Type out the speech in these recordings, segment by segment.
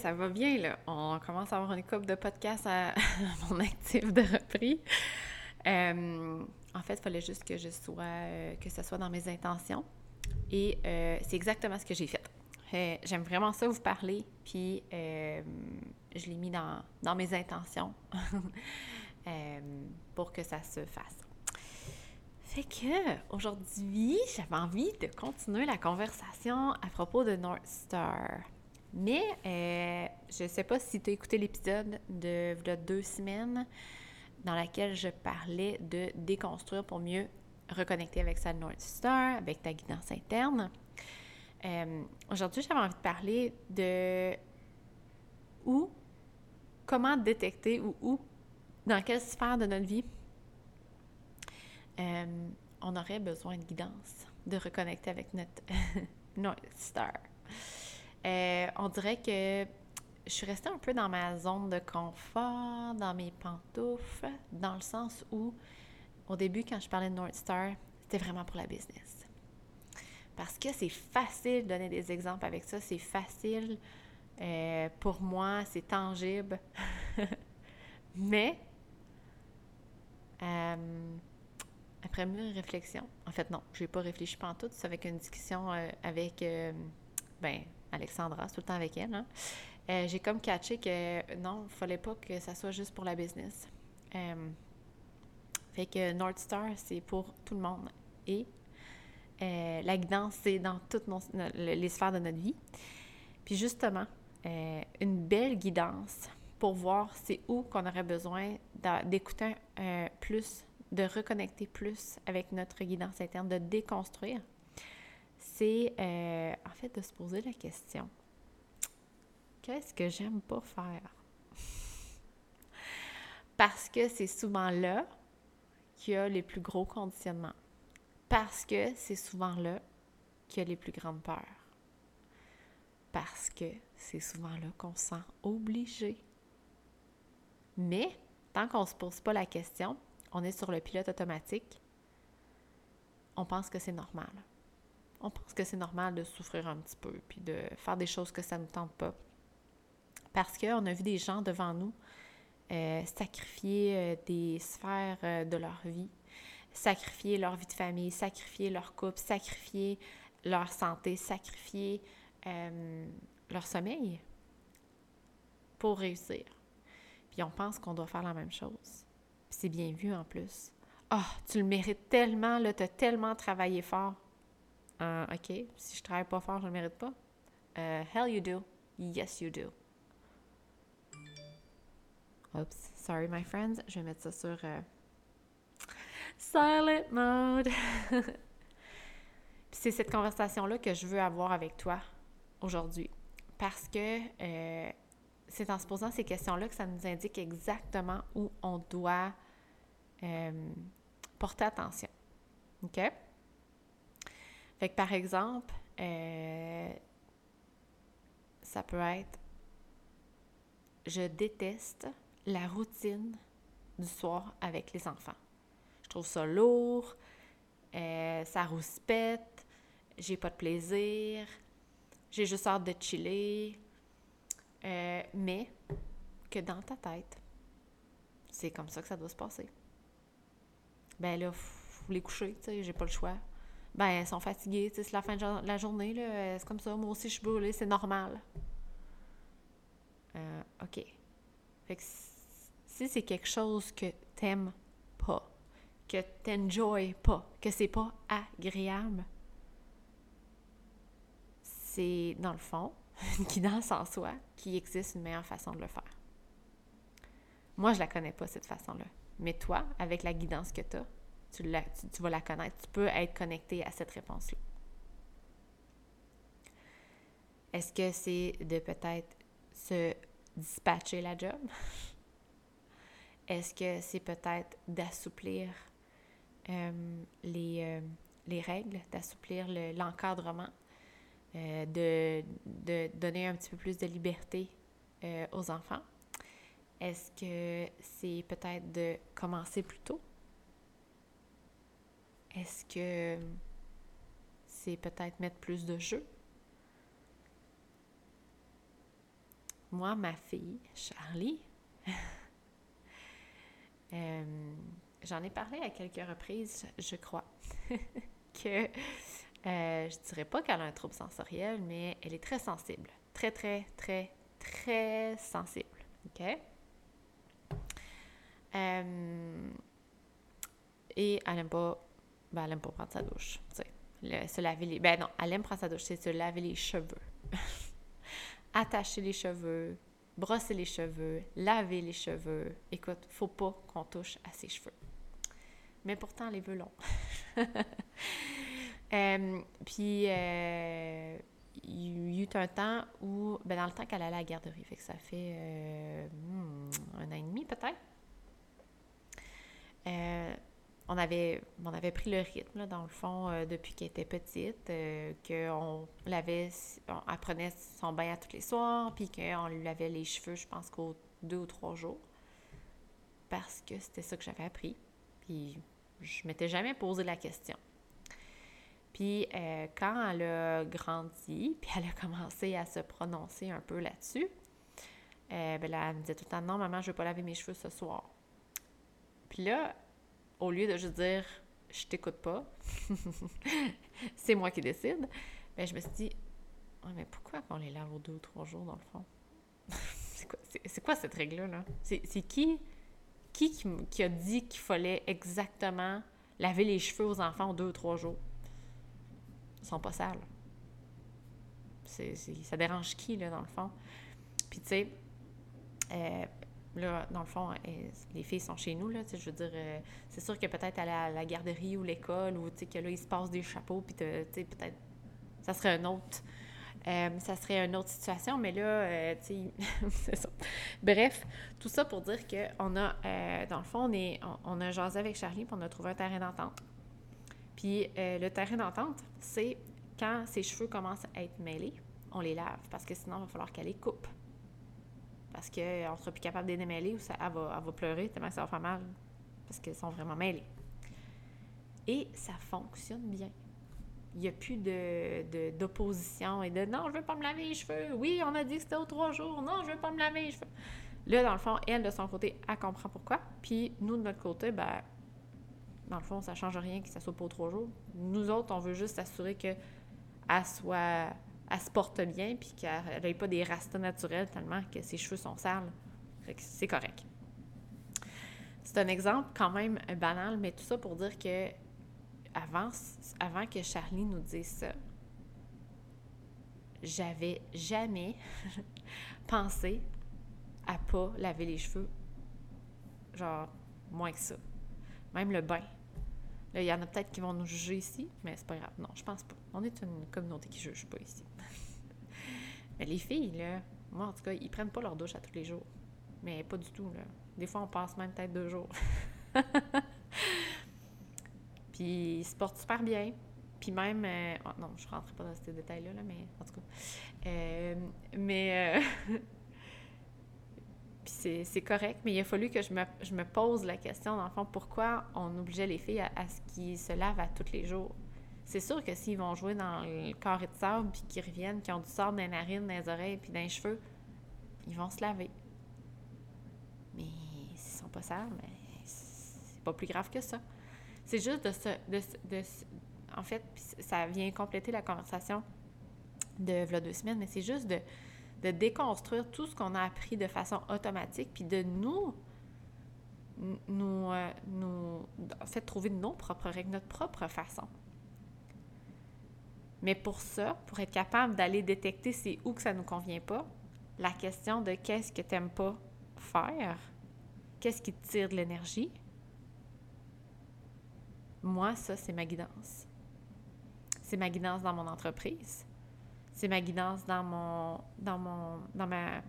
Ça va bien, là. On commence à avoir une coupe de podcasts à mon actif de repris. Euh, en fait, il fallait juste que je sois, euh, que ce soit dans mes intentions. Et euh, c'est exactement ce que j'ai fait. J'aime vraiment ça vous parler, puis je l'ai mis dans, dans, mes intentions pour que ça se fasse. Fait que aujourd'hui, j'avais envie de continuer la conversation à propos de North Star. Mais euh, je ne sais pas si tu as écouté l'épisode de, deux semaines dans laquelle je parlais de déconstruire pour mieux reconnecter avec sa North Star, avec ta guidance interne. Euh, aujourd'hui, j'avais envie de parler de où, comment détecter ou où, dans quelle sphère de notre vie euh, on aurait besoin de guidance, de reconnecter avec notre North Star. Euh, on dirait que je suis restée un peu dans ma zone de confort, dans mes pantoufles, dans le sens où, au début, quand je parlais de North Star, c'était vraiment pour la business. Parce que c'est facile de donner des exemples avec ça, c'est facile. Euh, pour moi, c'est tangible. Mais, euh, après une réflexion, en fait, non, je n'ai pas réfléchi pantoute, c'est avec une discussion avec, ben, Alexandra, tout le temps avec elle, hein. euh, j'ai comme catché que non, il fallait pas que ça soit juste pour la business. Euh, fait que North Star, c'est pour tout le monde. Et euh, la guidance, c'est dans toutes les sphères de notre vie. Puis justement, une belle guidance pour voir c'est où qu'on aurait besoin d'écouter plus, de reconnecter plus avec notre guidance interne, de déconstruire c'est euh, en fait de se poser la question qu'est-ce que j'aime pas faire? Parce que c'est souvent là qu'il y a les plus gros conditionnements. Parce que c'est souvent là qu'il y a les plus grandes peurs. Parce que c'est souvent là qu'on se sent obligé. Mais tant qu'on ne se pose pas la question, on est sur le pilote automatique, on pense que c'est normal on pense que c'est normal de souffrir un petit peu, puis de faire des choses que ça ne nous tente pas. Parce qu'on a vu des gens devant nous euh, sacrifier euh, des sphères euh, de leur vie, sacrifier leur vie de famille, sacrifier leur couple, sacrifier leur santé, sacrifier leur sommeil pour réussir. Puis on pense qu'on doit faire la même chose. c'est bien vu en plus. Ah, oh, tu le mérites tellement, là, tu as tellement travaillé fort. Euh, OK, si je travaille pas fort, je ne le mérite pas. Euh, hell you do. Yes you do. Oops, sorry my friends, je vais mettre ça sur euh, silent mode. c'est cette conversation-là que je veux avoir avec toi aujourd'hui. Parce que c'est en se posant ces questions-là que ça nous indique exactement où on doit porter attention. OK? Fait que par exemple, euh, ça peut être je déteste la routine du soir avec les enfants. Je trouve ça lourd, euh, ça rouspète, j'ai pas de plaisir, j'ai juste hâte de chiller. Euh, mais que dans ta tête, c'est comme ça que ça doit se passer. Ben là, faut les coucher, tu sais, j'ai pas le choix ben, elles sont fatiguées, c'est la fin de la journée, là, c'est comme ça, moi aussi je suis brûlée, c'est normal. Euh, OK. Fait que si c'est quelque chose que t'aimes pas, que t'enjoy pas, que c'est pas agréable, c'est, dans le fond, une guidance en soi qui existe une meilleure façon de le faire. Moi, je la connais pas, cette façon-là. Mais toi, avec la guidance que tu as, tu, vas la connaître. Tu peux être connecté à cette réponse-là. Est-ce que c'est de peut-être se dispatcher la job? Est-ce que c'est peut-être d'assouplir euh, euh, les, règles, d'assouplir l'encadrement, euh, de, de, donner un petit peu plus de liberté aux enfants? Est-ce que c'est peut-être de commencer plus tôt? Est-ce que c'est peut-être mettre plus de jeu? moi, ma fille, Charlie, euh, j'en ai parlé à quelques reprises, je crois, que euh, je dirais pas qu'elle a un trouble sensoriel, mais elle est très sensible. Très, très, très, très sensible. OK? Euh, et elle aime pas, ben, elle aime pas prendre sa douche. se laver les. Ben non, elle aime prendre sa douche, c'est se laver les cheveux. Attacher les cheveux, brosser les cheveux, laver les cheveux. Écoute, faut pas qu'on touche à ses cheveux. Mais pourtant, les veut longs. euh, puis, euh, il y a eu un temps où, ben dans le temps qu'elle allait à la garderie, fait que ça fait euh, hmm, un an et demi peut-être. Euh, on avait, on avait pris le rythme, dans le fond, euh, depuis qu'elle était petite, euh, qu'on l'avait, on apprenait son bain à tous les soirs, puis qu'on lui lavait les cheveux, je pense qu'au deux ou trois jours, parce que c'était ça que j'avais appris. Puis je m'étais jamais posé la question. Puis euh, quand elle a grandi, puis elle a commencé à se prononcer un peu là-dessus, ben là, elle me disait tout le temps, non, maman, je ne veux pas laver mes cheveux ce soir. Puis là, au lieu de juste dire je t'écoute pas, c'est moi qui décide, ben je me suis dit mais pourquoi qu'on les lave aux deux ou trois jours dans le fond? c'est quoi, cette règle-là? C'est qui, qui, qui a dit qu'il fallait exactement laver les cheveux aux enfants aux deux ou trois jours? Ils sont pas sales. ça dérange qui, là, dans le fond? Puis, tu sais, euh, Là, dans le fond, les filles sont chez nous, là, je veux dire, euh, c'est sûr que peut-être à la, garderie ou l'école, ou que là, il se passe des chapeaux, puis peut-être, ça serait un autre, euh, ça serait une autre situation, mais là, euh, tu c'est ça. Bref, tout ça pour dire qu'on a, dans le fond, on, est, on, a jasé avec Charlie, puis on a trouvé un terrain d'entente. Puis le terrain d'entente, c'est quand ses cheveux commencent à être mêlés, on les lave, parce que sinon, il va falloir qu'elle les coupe parce qu'on ne sera plus capable de les démêler ou ça, elle, va, pleurer tellement ça va faire mal parce qu'elles sont vraiment mêlées. Et ça fonctionne bien. Il n'y a plus de, d'opposition et de non, je ne veux pas me laver les cheveux. Oui, on a dit que c'était aux trois jours. Non, je ne veux pas me laver les cheveux. Là, dans le fond, elle, de son côté, elle comprend pourquoi. Puis nous, de notre côté, ben, dans le fond, ça ne change rien que ça soit pas aux trois jours. Nous autres, on veut juste s'assurer qu'elle soit elle se porte bien, puis qu'elle n'ait pas des rastas naturels tellement que ses cheveux sont sales. c'est correct. C'est un exemple quand même banal, mais tout ça pour dire que avant, avant que Charlie nous dise ça, j'avais jamais pensé à pas laver les cheveux. Genre, moins que ça. Même le bain. Il y en a peut-être qui vont nous juger ici, mais c'est pas grave. Non, je pense pas. On est une communauté qui juge pas ici. mais les filles, là, moi, en tout cas, ils prennent pas leur douche à tous les jours. Mais pas du tout, là. Des fois, on passe même peut-être deux jours. Puis ils se portent super bien. Puis même... Euh, oh, non, je rentrerai pas dans ces détails-là, là, mais en tout cas... Euh, mais... Euh, puis c'est correct, mais il a fallu que je me, je me, pose la question, dans fond, pourquoi on obligeait les filles à, ce qu'ils se lavent à tous les jours? C'est sûr que s'ils vont jouer dans le carré de sable, puis qu'ils reviennent, qu'ils ont du sable dans les narines, dans les oreilles, puis dans les cheveux, ils vont se laver. Mais s'ils sont pas sales, mais c'est pas plus grave que ça. C'est juste de se... De, de, en fait, ça vient compléter la conversation de voilà deux semaines, mais c'est juste de de déconstruire tout ce qu'on a appris de façon automatique, puis de nous, nous, euh, nous en fait, trouver nos propres règles, notre propre façon. Mais pour ça, pour être capable d'aller détecter c'est où que ça ne nous convient pas, la question de qu'est-ce que tu n'aimes pas faire, qu'est-ce qui te tire de l'énergie, moi, ça, c'est ma guidance. C'est ma guidance dans mon entreprise c'est ma guidance dans mon, dans mon, dans ma,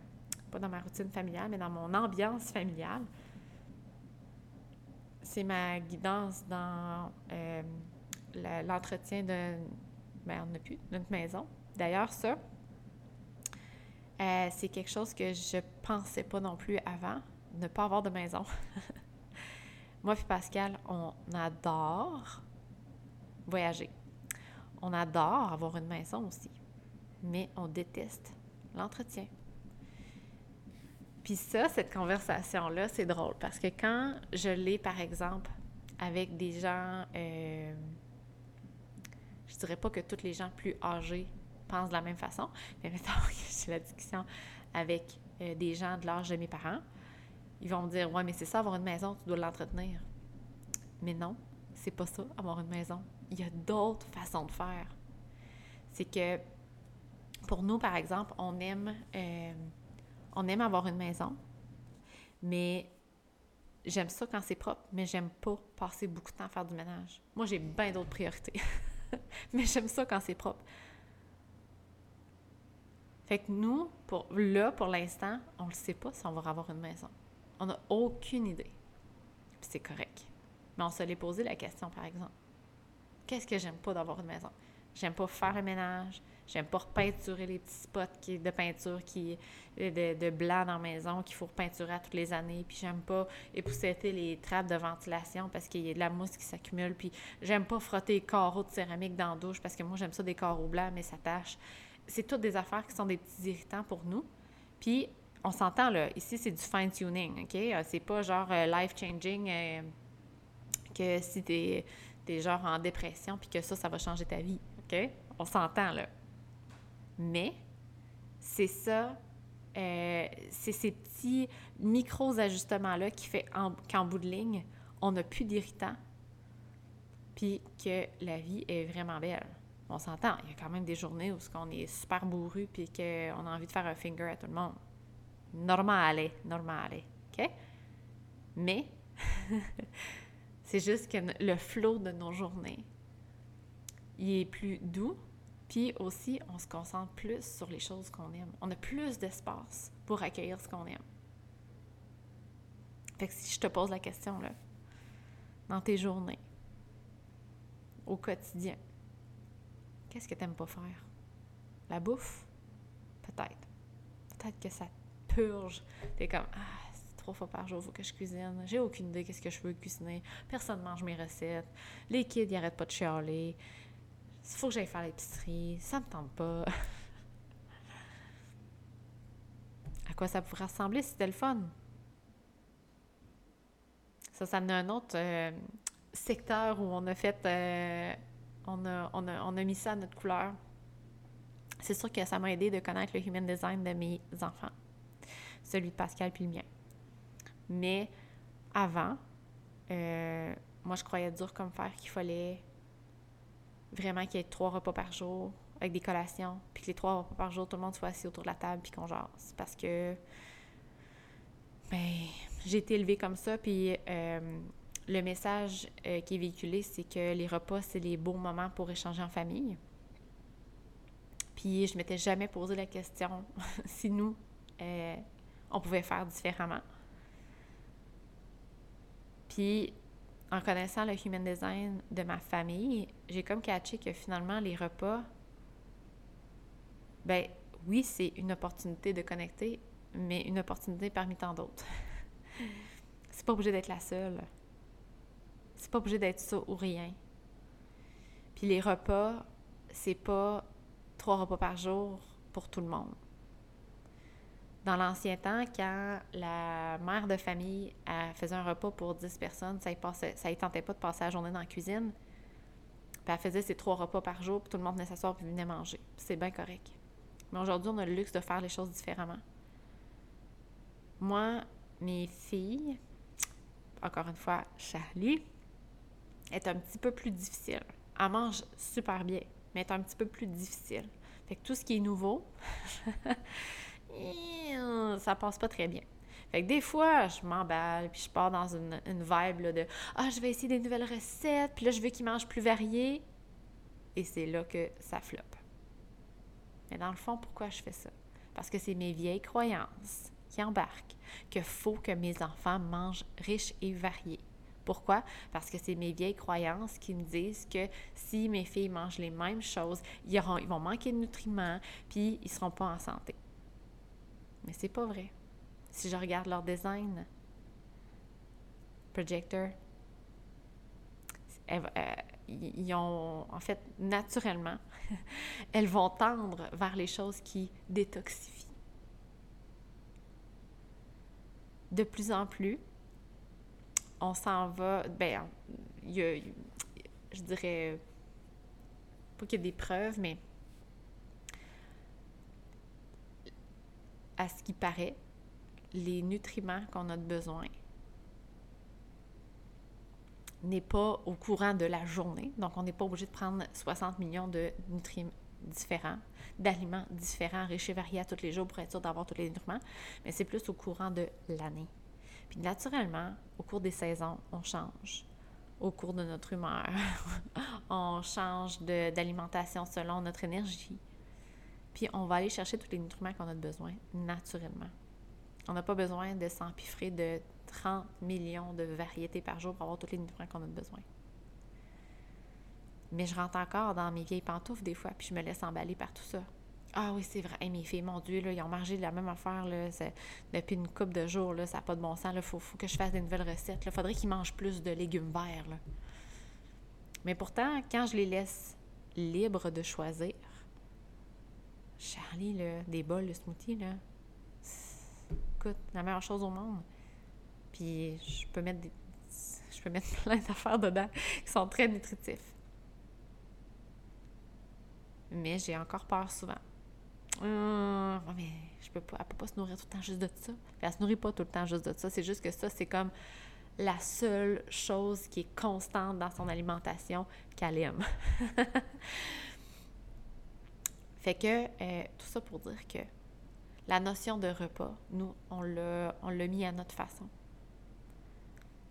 pas dans ma routine familiale, mais dans mon ambiance familiale. C'est ma guidance dans euh, l'entretien de, ben, on n'a plus, notre maison. D'ailleurs, ça, euh, c'est quelque chose que je pensais pas non plus avant, ne pas avoir de maison. Moi et Pascal, on adore voyager. On adore avoir une maison aussi mais on déteste l'entretien. Puis ça, cette conversation-là, c'est drôle parce que quand je l'ai, par exemple, avec des gens, euh, je dirais pas que tous les gens plus âgés pensent de la même façon, mais mettons j'ai la discussion avec euh, des gens de l'âge de mes parents, ils vont me dire Ouais, mais c'est ça, avoir une maison, tu dois l'entretenir. Mais non, c'est pas ça, avoir une maison. Il y a d'autres façons de faire. C'est que pour nous, par exemple, on aime, euh, on aime avoir une maison, mais j'aime ça quand c'est propre, mais j'aime pas passer beaucoup de temps à faire du ménage. Moi, j'ai bien d'autres priorités. mais j'aime ça quand c'est propre. Fait que nous, là, pour l'instant, on ne sait pas si on va avoir une maison. On n'a aucune idée. c'est correct. Mais on se l'est posé la question, par exemple. Qu'est-ce que j'aime pas d'avoir une maison? J'aime pas faire le ménage. J'aime pas repeinturer les petits spots qui, de peinture qui de, de blanc dans la maison qu'il faut repeinturer à toutes les années. Puis j'aime pas épousseter les trappes de ventilation parce qu'il y a de la mousse qui s'accumule. Puis j'aime pas frotter les carreaux de céramique dans la douche parce que moi j'aime ça des carreaux blancs mais ça tâche. C'est toutes des affaires qui sont des petits irritants pour nous. Puis on s'entend là, ici c'est du fine tuning, ok? Euh, C'est pas genre euh, life changing euh, que si t'es es genre en dépression puis que ça ça va changer ta vie, ok? On s'entend là. Mais c'est ça, euh, c'est ces petits micros-ajustements-là qui fait qu'en bout de ligne, on n'a plus d'irritants, puis que la vie est vraiment belle. On s'entend, il y a quand même des journées où on est super bourru puis qu'on a envie de faire un finger à tout le monde. Normal, normal, OK? Mais c'est juste que le flot de nos journées, il est plus doux, puis aussi, on se concentre plus sur les choses qu'on aime. On a plus d'espace pour accueillir ce qu'on aime. Fait que si je te pose la question, là, dans tes journées, au quotidien, qu'est-ce que tu n'aimes pas faire? La bouffe? Peut-être. Peut-être que ça purge. es comme, ah, c'est trois fois par jour, faut que je cuisine. J'ai aucune idée qu'est-ce que je veux cuisiner. Personne ne mange mes recettes. Les kids, ils n'arrêtent pas de chialer. Il faut que j'aille faire l'épicerie, ça me tente pas. à quoi ça pourrait ressembler si c'était le fun? Ça, ça amené un autre euh, secteur où on a fait. Euh, on, a, on, a, on, a, mis ça à notre couleur. C'est sûr que ça m'a aidé de connaître le human design de mes enfants, celui de Pascal puis le mien. Mais avant, euh, moi, je croyais dur comme fer qu'il fallait vraiment qu'il y ait trois repas par jour avec des collations, puis que les trois repas par jour, tout le monde soit assis autour de la table puis qu'on jase. Parce que, ben, j'ai été élevée comme ça, puis euh, le message euh, qui est véhiculé, c'est que les repas, c'est les beaux moments pour échanger en famille. Puis je m'étais jamais posé la question si nous, euh, on pouvait faire différemment. Puis en connaissant le human design de ma famille, j'ai comme catché que finalement, les repas, ben oui, c'est une opportunité de connecter, mais une opportunité parmi tant d'autres. c'est pas obligé d'être la seule. C'est pas obligé d'être ça ou rien. Puis les repas, c'est pas trois repas par jour pour tout le monde. Dans l'ancien temps, quand la mère de famille faisait un repas pour 10 personnes, ça ne tentait pas de passer la journée dans la cuisine. Puis elle faisait ses trois repas par jour, puis tout le monde venait s'asseoir et venait manger. C'est bien correct. Mais aujourd'hui, on a le luxe de faire les choses différemment. Moi, mes filles, encore une fois, Charlie, est un petit peu plus difficile. Elle mange super bien, mais est un petit peu plus difficile. Fait que tout ce qui est nouveau, ça passe pas très bien. Fait que des fois, je m'emballe, puis je pars dans une, vibe de Ah, je vais essayer des nouvelles recettes, puis là, je veux qu'ils mangent plus variés. Et c'est là que ça floppe. Mais dans le fond, pourquoi je fais ça? Parce que c'est mes vieilles croyances qui embarquent qu'il faut que mes enfants mangent riches et variés. Pourquoi? Parce que c'est mes vieilles croyances qui me disent que si mes filles mangent les mêmes choses, ils, ils vont manquer de nutriments, puis ils ne seront pas en santé. Mais c'est pas vrai. Si je regarde leur design, projector, euh, ils ont, en fait, naturellement, elles vont tendre vers les choses qui détoxifient. de plus en plus, on s'en va, ben, il y a, je dirais, pas qu'il y ait des preuves, mais à ce qui paraît, les nutriments qu'on a besoin n'est pas au courant de la journée. Donc, on n'est pas obligé de prendre 60 millions de nutriments différents, d'aliments différents, riches et variés à tous les jours pour être sûr d'avoir tous les nutriments, mais c'est plus au courant de l'année. Puis naturellement, au cours des saisons, on change. Au cours de notre humeur, on change d'alimentation selon notre énergie. Puis on va aller chercher tous les nutriments qu'on a besoin naturellement. On n'a pas besoin de s'empiffrer de 30 millions de variétés par jour pour avoir tous les nutriments qu'on a besoin. Mais je rentre encore dans mes vieilles pantoufles des fois, puis je me laisse emballer par tout ça. Ah oui, c'est vrai. mes filles, mon Dieu, ils ont mangé de la même affaire depuis une couple de jours. Ça n'a pas de bon sens. Il faut, que je fasse des nouvelles recettes. Il faudrait qu'ils mangent plus de légumes verts. Mais pourtant, quand je les laisse libres de choisir, Charlie, là, des bols de smoothie, là, écoute, la meilleure chose au monde. Puis je peux mettre des, je peux mettre plein d'affaires dedans qui sont très nutritifs. Mais j'ai encore peur souvent. Hum, mais je peux pas, elle peut pas se nourrir tout le temps juste de ça. Elle elle se nourrit pas tout le temps juste de ça. C'est juste que ça, c'est comme la seule chose qui est constante dans son alimentation qu'elle aime. fait que euh, tout ça pour dire que la notion de repas, nous, on l'a, on mis à notre façon.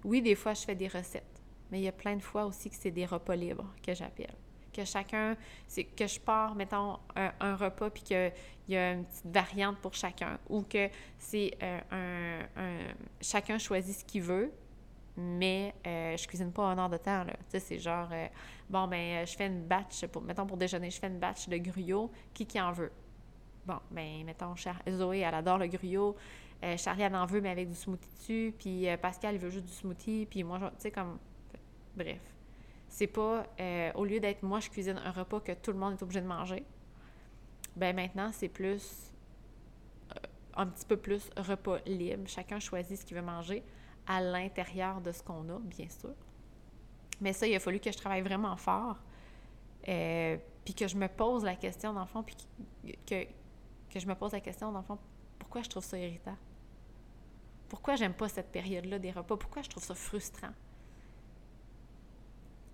Oui, des fois, je fais des recettes, mais il y a plein de fois aussi que c'est des repas libres que j'appelle. Que chacun, c'est que je pars, mettons, un, repas, puis qu'il y a une petite variante pour chacun, ou que c'est euh, un, Chacun choisit ce qu'il veut, mais euh, je cuisine pas en heure de temps. Tu sais, c'est genre, euh, bon, ben, je fais une batch, pour, mettons, pour déjeuner, je fais une batch de gruyot, qui qui en veut? Bon, ben, mettons, Zoé, elle adore le gruyot. Euh, Charlie, elle en veut, mais avec du smoothie dessus. Puis euh, Pascal, il veut juste du smoothie. Puis moi, tu sais, comme. Bref. C'est pas. Euh, au lieu d'être moi, je cuisine un repas que tout le monde est obligé de manger. Ben maintenant, c'est plus. un petit peu plus repas libre. Chacun choisit ce qu'il veut manger à l'intérieur de ce qu'on a, bien sûr. Mais ça, il a fallu que je travaille vraiment fort. puis que je me pose la question, dans le fond, puis que, je me pose la question, dans pourquoi je trouve ça irritant? Pourquoi j'aime pas cette période-là des repas? Pourquoi je trouve ça frustrant?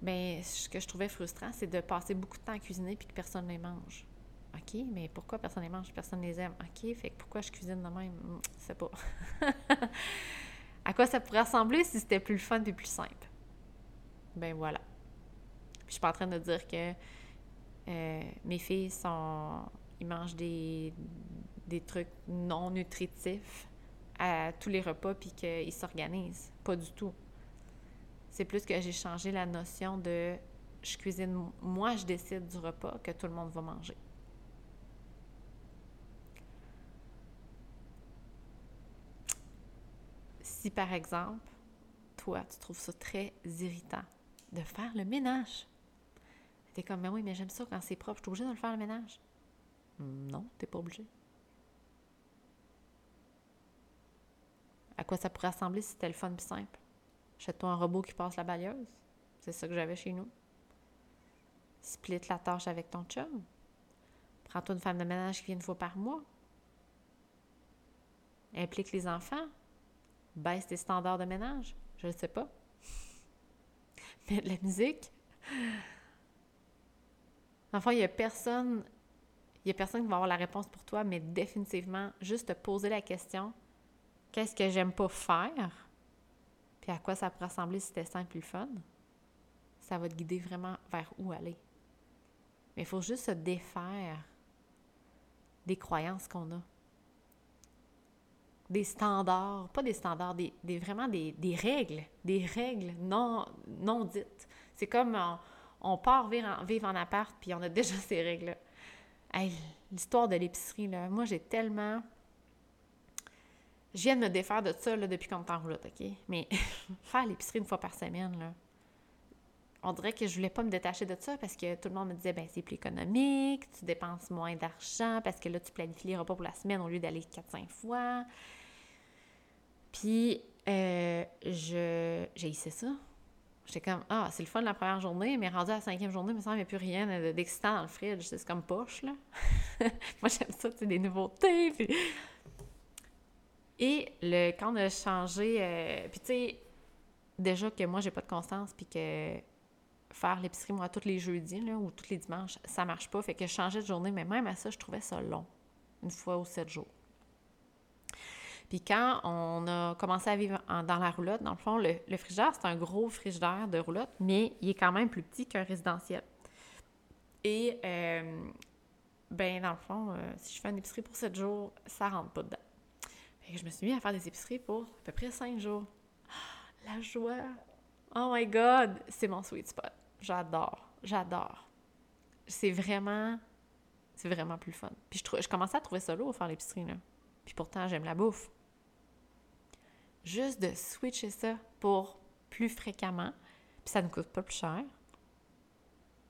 Bien, ce que je trouvais frustrant, c'est de passer beaucoup de temps à cuisiner puis que personne ne les mange. OK, mais pourquoi personne ne les mange? Personne ne les aime? OK, fait que pourquoi je cuisine de même? Je sais pas. à quoi ça pourrait ressembler si c'était plus fun et plus simple? Ben voilà. Puis je suis pas en train de dire que euh, mes filles ils mangent des, des trucs non nutritifs à tous les repas puis qu'ils s'organisent. Pas du tout. C'est plus que j'ai changé la notion de je cuisine, moi je décide du repas que tout le monde va manger. Par exemple, toi, tu trouves ça très irritant de faire le ménage, t'es comme, mais oui, mais j'aime ça quand c'est propre, je suis obligée de le faire le ménage. Non, t'es pas obligé. À quoi ça pourrait ressembler si c'était le fun simple? Achète-toi un robot qui passe la balieuse. C'est ça que j'avais chez nous. Split la tâche avec ton chum. Prends-toi une femme de ménage qui vient une fois par mois. Implique les enfants. Baisse tes standards de ménage? Je ne sais pas. Mais la musique? Enfin, il n'y a personne il a personne qui va avoir la réponse pour toi, mais définitivement, juste te poser la question qu'est-ce que j'aime pas faire? Puis à quoi ça pourrait ressembler si c'était simple et fun? Ça va te guider vraiment vers où aller. Mais il faut juste se défaire des croyances qu'on a. Des standards, pas des standards, des, vraiment des, règles, des règles non, dites. C'est comme on, part vivre en, vivre en appart, puis on a déjà ces règles-là l'histoire de l'épicerie, là, moi, j'ai tellement... Je viens de me défaire de ça là, depuis qu'on est en route, OK? Mais faire l'épicerie une fois par semaine, là, on dirait que je voulais pas me détacher de ça parce que tout le monde me disait, ben c'est plus économique, tu dépenses moins d'argent parce que là, tu planifies les repas pour la semaine au lieu d'aller 4-5 fois. Puis, euh, je, j'ai hissé ça. J'étais comme, ah, c'est le fun de la première journée, mais rendu à la cinquième journée, il me semble n'y a plus rien d'excitant dans le fridge. C'est comme poche, là. Moi, j'aime ça, sais, des nouveautés. Et le, quand on a changé, euh, puis tu sais, déjà que moi, j'ai pas de constance, puis que faire l'épicerie, moi, tous les jeudis, là, ou tous les dimanches, ça marche pas. Fait que je changeais de journée, mais même à ça, je trouvais ça long. Une fois ou sept jours. Puis quand on a commencé à vivre dans la roulotte, dans le fond, le, frigidaire, c'est un gros frigidaire de roulotte, mais il est quand même plus petit qu'un résidentiel. Et, euh, ben, dans le fond, euh, si je fais une épicerie pour 7 jours, ça rentre pas dedans. Fait que je me suis mis à faire des épiceries pour à peu près 5 jours. la joie! Oh my God! C'est mon sweet spot. J'adore. J'adore. C'est vraiment... C'est vraiment plus fun. Puis je, je commençais à trouver ça lourd, faire l'épicerie, là. Puis pourtant, j'aime la bouffe juste de switcher ça pour plus fréquemment, puis ça ne coûte pas plus cher.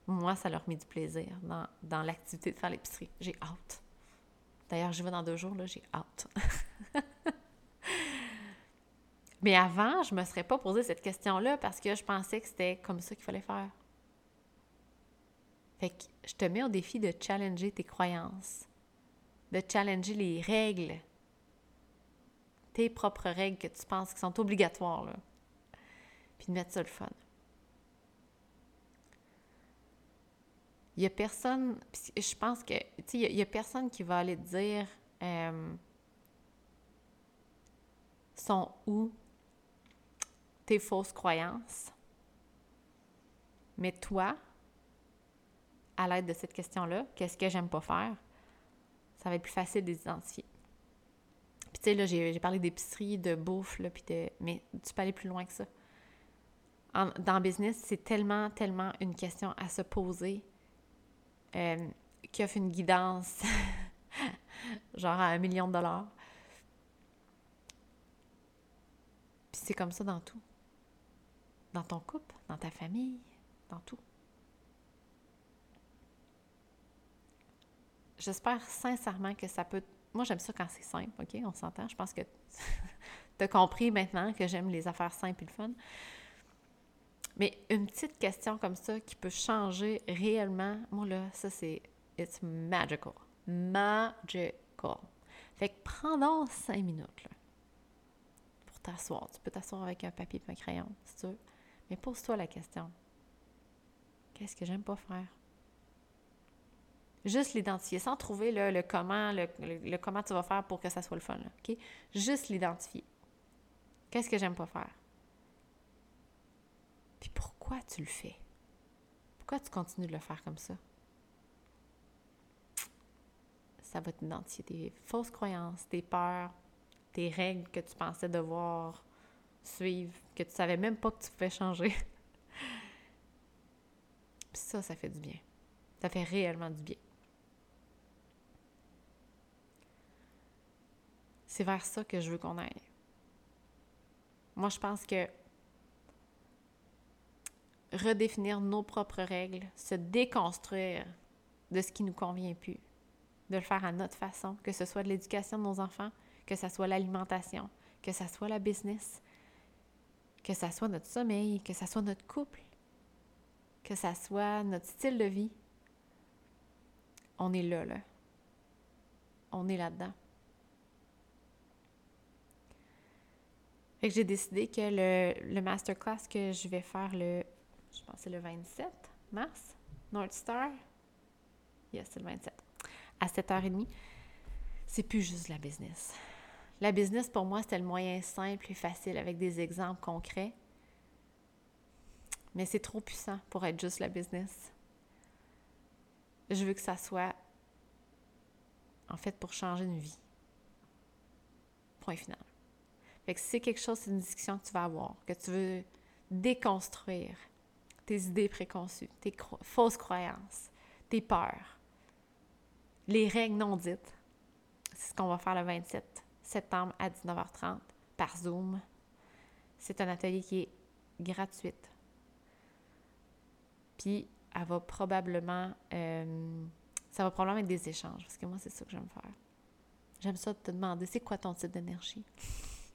Moi, ça leur met du plaisir dans, dans l'activité de faire l'épicerie. J'ai hâte. D'ailleurs, j'y vais dans deux jours, là, j'ai hâte. Mais avant, je ne me serais pas posé cette question-là parce que je pensais que c'était comme ça qu'il fallait faire. Fait que je te mets au défi de challenger tes croyances, de challenger les règles tes propres règles que tu penses qui sont obligatoires, là. Puis de mettre ça le fun. Il n'y a personne, je pense que, tu sais, il n'y a, personne qui va aller te dire euh, sont où tes fausses croyances. Mais toi, à l'aide de cette question-là, qu'est-ce que j'aime pas faire? Ça va être plus facile d'identifier tu sais, là, j'ai parlé d'épicerie, de bouffe, là, puis de... Mais tu peux aller plus loin que ça. dans le business, c'est tellement, tellement une question à se poser euh, qui offre une guidance genre à un million de dollars. Puis c'est comme ça dans tout. Dans ton couple, dans ta famille, dans tout. J'espère sincèrement que ça peut moi, j'aime ça quand c'est simple, OK? On s'entend? Je pense que tu as compris maintenant que j'aime les affaires simples et le fun. Mais une petite question comme ça qui peut changer réellement, moi là, ça c'est it's magical. Magical. Fait que prends cinq minutes là, pour t'asseoir. Tu peux t'asseoir avec un papier et un crayon, si tu veux. Mais pose-toi la question. Qu'est-ce que j'aime pas faire? Juste l'identifier, sans trouver le comment, le, comment tu vas faire pour que ça soit le fun. OK? Juste l'identifier. Qu'est-ce que j'aime pas faire? Puis pourquoi tu le fais? Pourquoi tu continues de le faire comme ça? Ça va t'identifier tes fausses croyances, tes peurs, tes règles que tu pensais devoir suivre, que tu savais même pas que tu pouvais changer. Puis ça, ça fait du bien. Ça fait réellement du bien. C'est vers ça que je veux qu'on aille. Moi, je pense que redéfinir nos propres règles, se déconstruire de ce qui nous convient plus, de le faire à notre façon, que ce soit de l'éducation de nos enfants, que ce soit l'alimentation, que ce soit la business, que ce soit notre sommeil, que ce soit notre couple, que ce soit notre style de vie. On est là, là. On est là-dedans. Fait que j'ai décidé que le, le, masterclass que je vais faire le, je pense c'est le 27 mars, North Star, yes, c'est le 27, à 7h30, c'est plus juste la business. La business, pour moi, c'était le moyen simple et facile avec des exemples concrets. Mais c'est trop puissant pour être juste la business. Je veux que ça soit, en fait, pour changer une vie. Point final. Fait que c'est quelque chose, c'est une discussion que tu vas avoir, que tu veux déconstruire tes idées préconçues, tes fausses croyances, tes peurs, les règles non dites. C'est ce qu'on va faire le 27 septembre à 19h30 par Zoom. C'est un atelier qui est gratuit. Puis, elle va probablement... Euh, ça va probablement être des échanges, parce que moi, c'est ça que j'aime faire. J'aime ça de te demander, c'est quoi ton type d'énergie?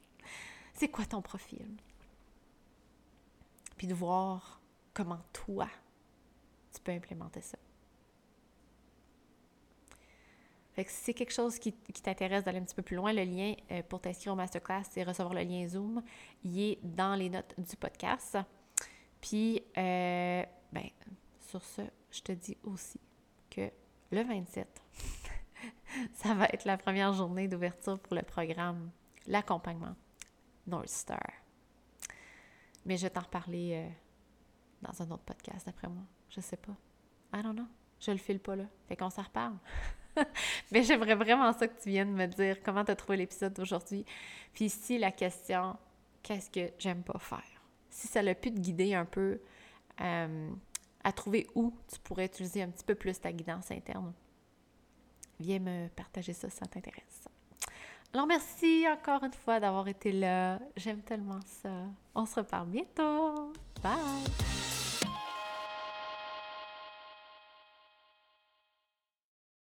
c'est quoi ton profil? Puis de voir comment toi, tu peux implémenter ça. Fait que si c'est quelque chose qui, t'intéresse d'aller un petit peu plus loin, le lien euh, pour t'inscrire au masterclass et recevoir le lien Zoom, il est dans les notes du podcast. Puis, euh, ben, sur ce, je te dis aussi que le 27, ça va être la première journée d'ouverture pour le programme, l'accompagnement North Star. Mais je vais t'en reparler euh, dans un autre podcast, d'après moi. Je sais pas. I don't know. Je le file pas là. Fait qu'on s'en reparle. Mais j'aimerais vraiment ça que tu viennes me dire comment tu as trouvé l'épisode d'aujourd'hui. Puis ici, la question, qu'est-ce que j'aime pas faire? Si ça l'a pu te guider un peu euh, à trouver où tu pourrais utiliser un petit peu plus ta guidance interne, viens me partager ça si ça t'intéresse. Alors merci encore une fois d'avoir été là. J'aime tellement ça. On se reparle bientôt. Bye!